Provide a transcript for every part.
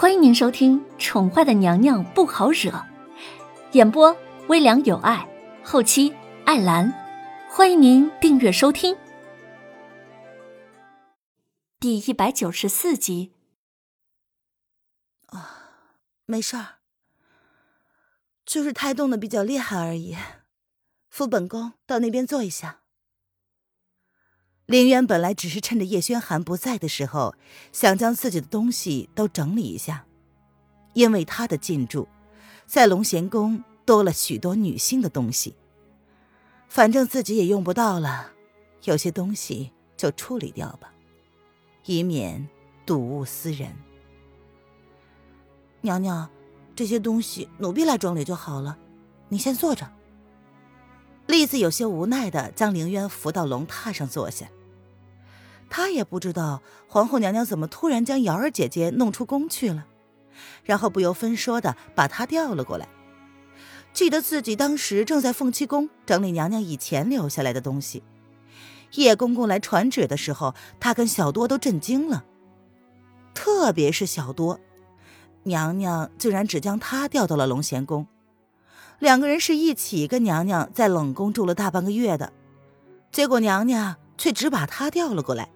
欢迎您收听《宠坏的娘娘不好惹》，演播微凉有爱，后期艾兰。欢迎您订阅收听。第一百九十四集。啊，没事儿，就是胎动的比较厉害而已。扶本宫到那边坐一下。林渊本来只是趁着叶轩寒不在的时候，想将自己的东西都整理一下，因为他的进驻，在龙贤宫多了许多女性的东西。反正自己也用不到了，有些东西就处理掉吧，以免睹物思人。娘娘，这些东西奴婢来整理就好了，你先坐着。栗子有些无奈的将凌渊扶到龙榻上坐下。他也不知道皇后娘娘怎么突然将瑶儿姐姐弄出宫去了，然后不由分说的把她调了过来。记得自己当时正在凤栖宫整理娘娘以前留下来的东西，叶公公来传旨的时候，他跟小多都震惊了，特别是小多，娘娘竟然只将他调到了龙贤宫，两个人是一起跟娘娘在冷宫住了大半个月的，结果娘娘却只把他调了过来。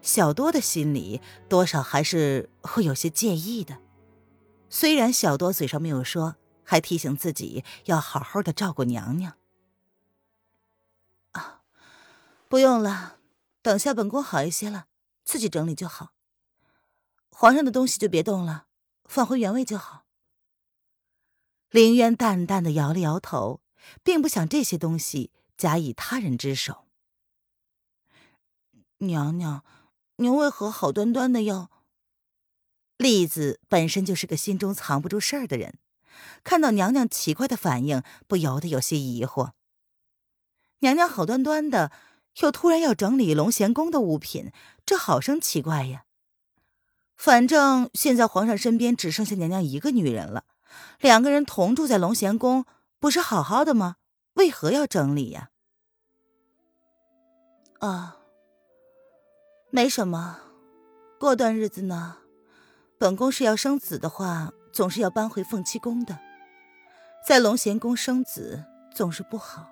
小多的心里多少还是会有些介意的，虽然小多嘴上没有说，还提醒自己要好好的照顾娘娘。啊，不用了，等下本宫好一些了，自己整理就好。皇上的东西就别动了，放回原位就好。凌渊淡淡的摇了摇头，并不想这些东西假以他人之手。娘娘。您为何好端端的要？栗子本身就是个心中藏不住事儿的人，看到娘娘奇怪的反应，不由得有些疑惑。娘娘好端端的，又突然要整理龙贤宫的物品，这好生奇怪呀！反正现在皇上身边只剩下娘娘一个女人了，两个人同住在龙贤宫，不是好好的吗？为何要整理呀？啊。没什么，过段日子呢，本宫是要生子的话，总是要搬回凤栖宫的，在龙贤宫生子总是不好。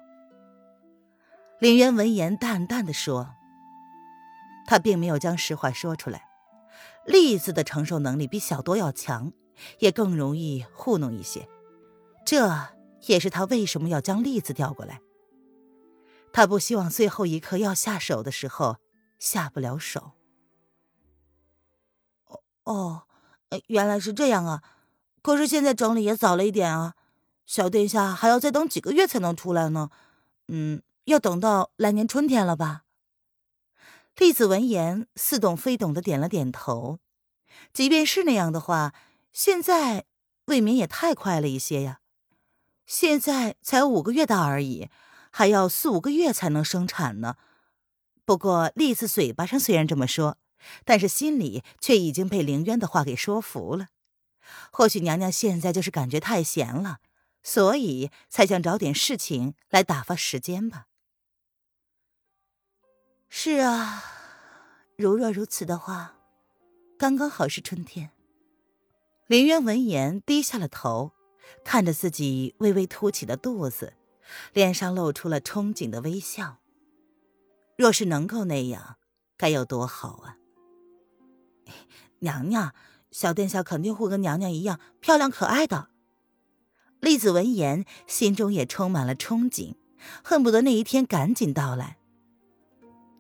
林渊闻言淡淡的说：“他并没有将实话说出来。栗子的承受能力比小多要强，也更容易糊弄一些，这也是他为什么要将栗子调过来。他不希望最后一刻要下手的时候。”下不了手。哦哦，原来是这样啊！可是现在整理也早了一点啊，小殿下还要再等几个月才能出来呢。嗯，要等到来年春天了吧？栗子闻言似懂非懂的点了点头。即便是那样的话，现在未免也太快了一些呀！现在才五个月大而已，还要四五个月才能生产呢。不过，栗子嘴巴上虽然这么说，但是心里却已经被凌渊的话给说服了。或许娘娘现在就是感觉太闲了，所以才想找点事情来打发时间吧。是啊，如若如此的话，刚刚好是春天。林渊闻言低下了头，看着自己微微凸起的肚子，脸上露出了憧憬的微笑。若是能够那样，该有多好啊！娘娘，小殿下肯定会跟娘娘一样漂亮可爱的。栗子闻言，心中也充满了憧憬，恨不得那一天赶紧到来。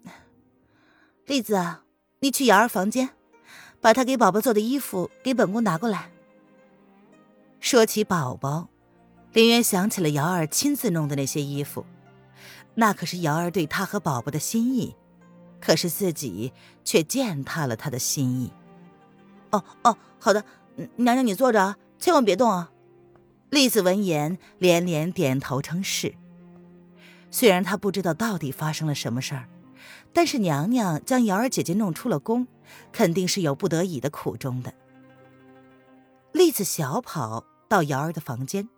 栗子，你去瑶儿房间，把她给宝宝做的衣服给本宫拿过来。说起宝宝，林渊想起了瑶儿亲自弄的那些衣服。那可是瑶儿对他和宝宝的心意，可是自己却践踏了他的心意。哦哦，好的，娘娘你坐着啊，千万别动啊！栗子闻言连连点头称是。虽然她不知道到底发生了什么事儿，但是娘娘将瑶儿姐姐弄出了宫，肯定是有不得已的苦衷的。栗子小跑到瑶儿的房间。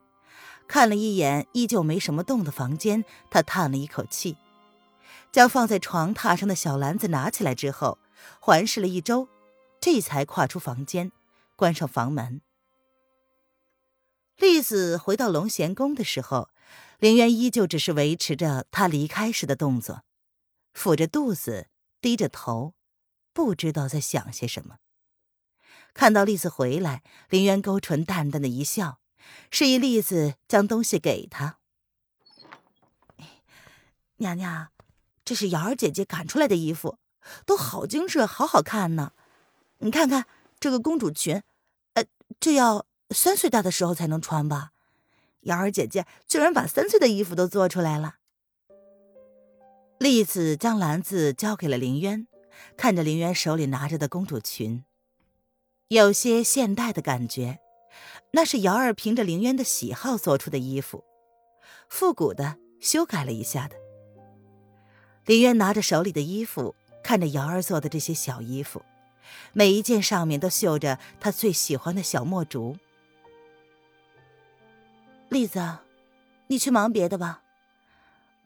看了一眼依旧没什么动的房间，他叹了一口气，将放在床榻上的小篮子拿起来之后，环视了一周，这才跨出房间，关上房门。栗子回到龙贤宫的时候，凌渊依旧只是维持着他离开时的动作，抚着肚子，低着头，不知道在想些什么。看到栗子回来，凌渊勾唇淡淡的一笑，示意栗子将东西给他。娘娘，这是瑶儿姐姐赶出来的衣服，都好精致，好好看呢。你看看这个公主裙，呃，这要。三岁大的时候才能穿吧，瑶儿姐姐居然把三岁的衣服都做出来了。栗子将篮子交给了林渊，看着林渊手里拿着的公主裙，有些现代的感觉。那是瑶儿凭着林渊的喜好做出的衣服，复古的，修改了一下的。林渊拿着手里的衣服，看着瑶儿做的这些小衣服，每一件上面都绣着他最喜欢的小墨竹。栗子，你去忙别的吧。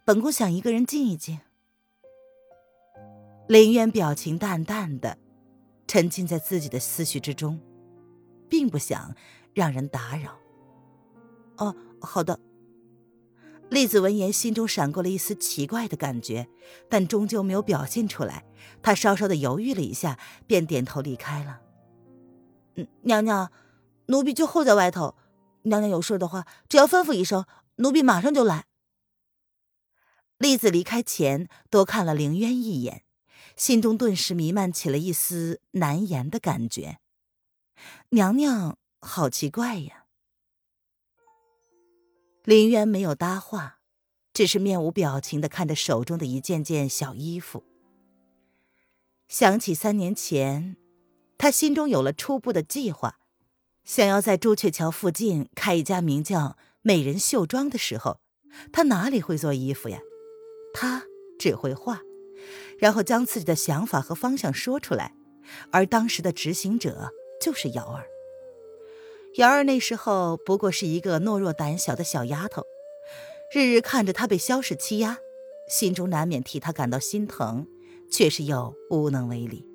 本宫想一个人静一静。林渊表情淡淡的，沉浸在自己的思绪之中，并不想让人打扰。哦，好的。栗子闻言，心中闪过了一丝奇怪的感觉，但终究没有表现出来。她稍稍的犹豫了一下，便点头离开了。嗯，娘娘，奴婢就候在外头。娘娘有事的话，只要吩咐一声，奴婢马上就来。栗子离开前多看了凌渊一眼，心中顿时弥漫起了一丝难言的感觉。娘娘好奇怪呀。林渊没有搭话，只是面无表情的看着手中的一件件小衣服。想起三年前，他心中有了初步的计划。想要在朱雀桥附近开一家名叫“美人绣庄”的时候，他哪里会做衣服呀？他只会画，然后将自己的想法和方向说出来。而当时的执行者就是瑶儿。瑶儿那时候不过是一个懦弱胆小的小丫头，日日看着她被萧氏欺压，心中难免替她感到心疼，却是又无能为力。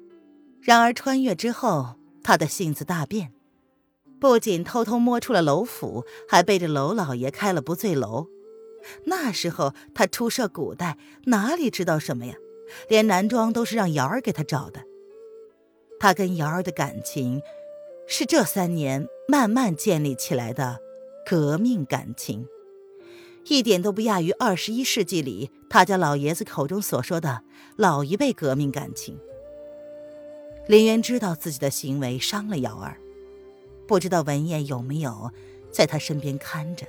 然而穿越之后，她的性子大变。不仅偷偷摸出了楼府，还背着楼老爷开了不醉楼。那时候她初涉古代，哪里知道什么呀？连男装都是让瑶儿给她找的。她跟瑶儿的感情，是这三年慢慢建立起来的革命感情，一点都不亚于二十一世纪里他家老爷子口中所说的老一辈革命感情。林渊知道自己的行为伤了瑶儿。不知道文燕有没有在他身边看着。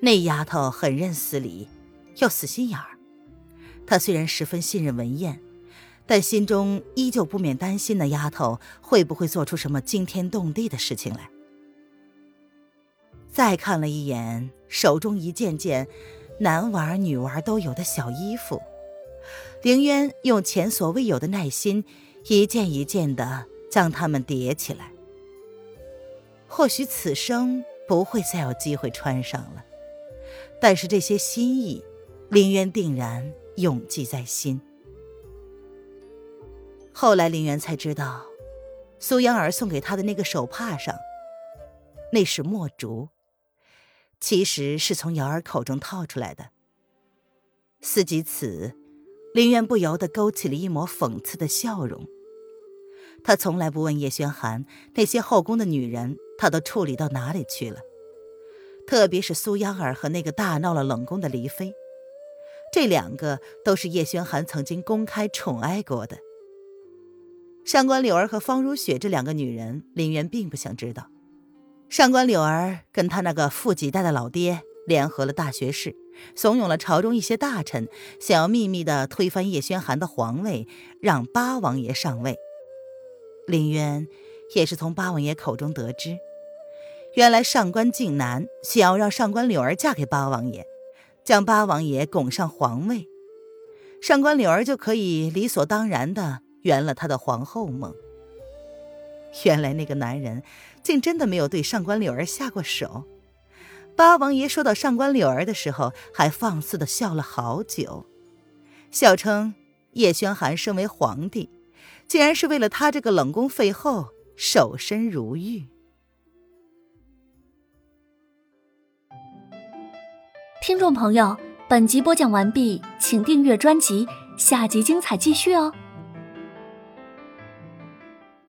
那丫头很认死理，又死心眼儿。他虽然十分信任文燕，但心中依旧不免担心那丫头会不会做出什么惊天动地的事情来。再看了一眼手中一件件男娃女娃都有的小衣服，凌渊用前所未有的耐心，一件一件的将它们叠起来。或许此生不会再有机会穿上了，但是这些心意，林渊定然永记在心。后来林渊才知道，苏央儿送给他的那个手帕上，那是墨竹，其实是从瑶儿口中套出来的。思及此，林渊不由得勾起了一抹讽刺的笑容。他从来不问叶轩寒那些后宫的女人。他都处理到哪里去了？特别是苏央儿和那个大闹了冷宫的黎妃，这两个都是叶轩寒曾经公开宠爱过的。上官柳儿和方如雪这两个女人，林渊并不想知道。上官柳儿跟他那个富几代的老爹联合了大学士，怂恿了朝中一些大臣，想要秘密的推翻叶宣寒的皇位，让八王爷上位。林渊也是从八王爷口中得知。原来上官静南想要让上官柳儿嫁给八王爷，将八王爷拱上皇位，上官柳儿就可以理所当然的圆了他的皇后梦。原来那个男人竟真的没有对上官柳儿下过手。八王爷说到上官柳儿的时候，还放肆的笑了好久，笑称叶宣寒身为皇帝，竟然是为了他这个冷宫废后守身如玉。听众朋友，本集播讲完毕，请订阅专辑，下集精彩继续哦。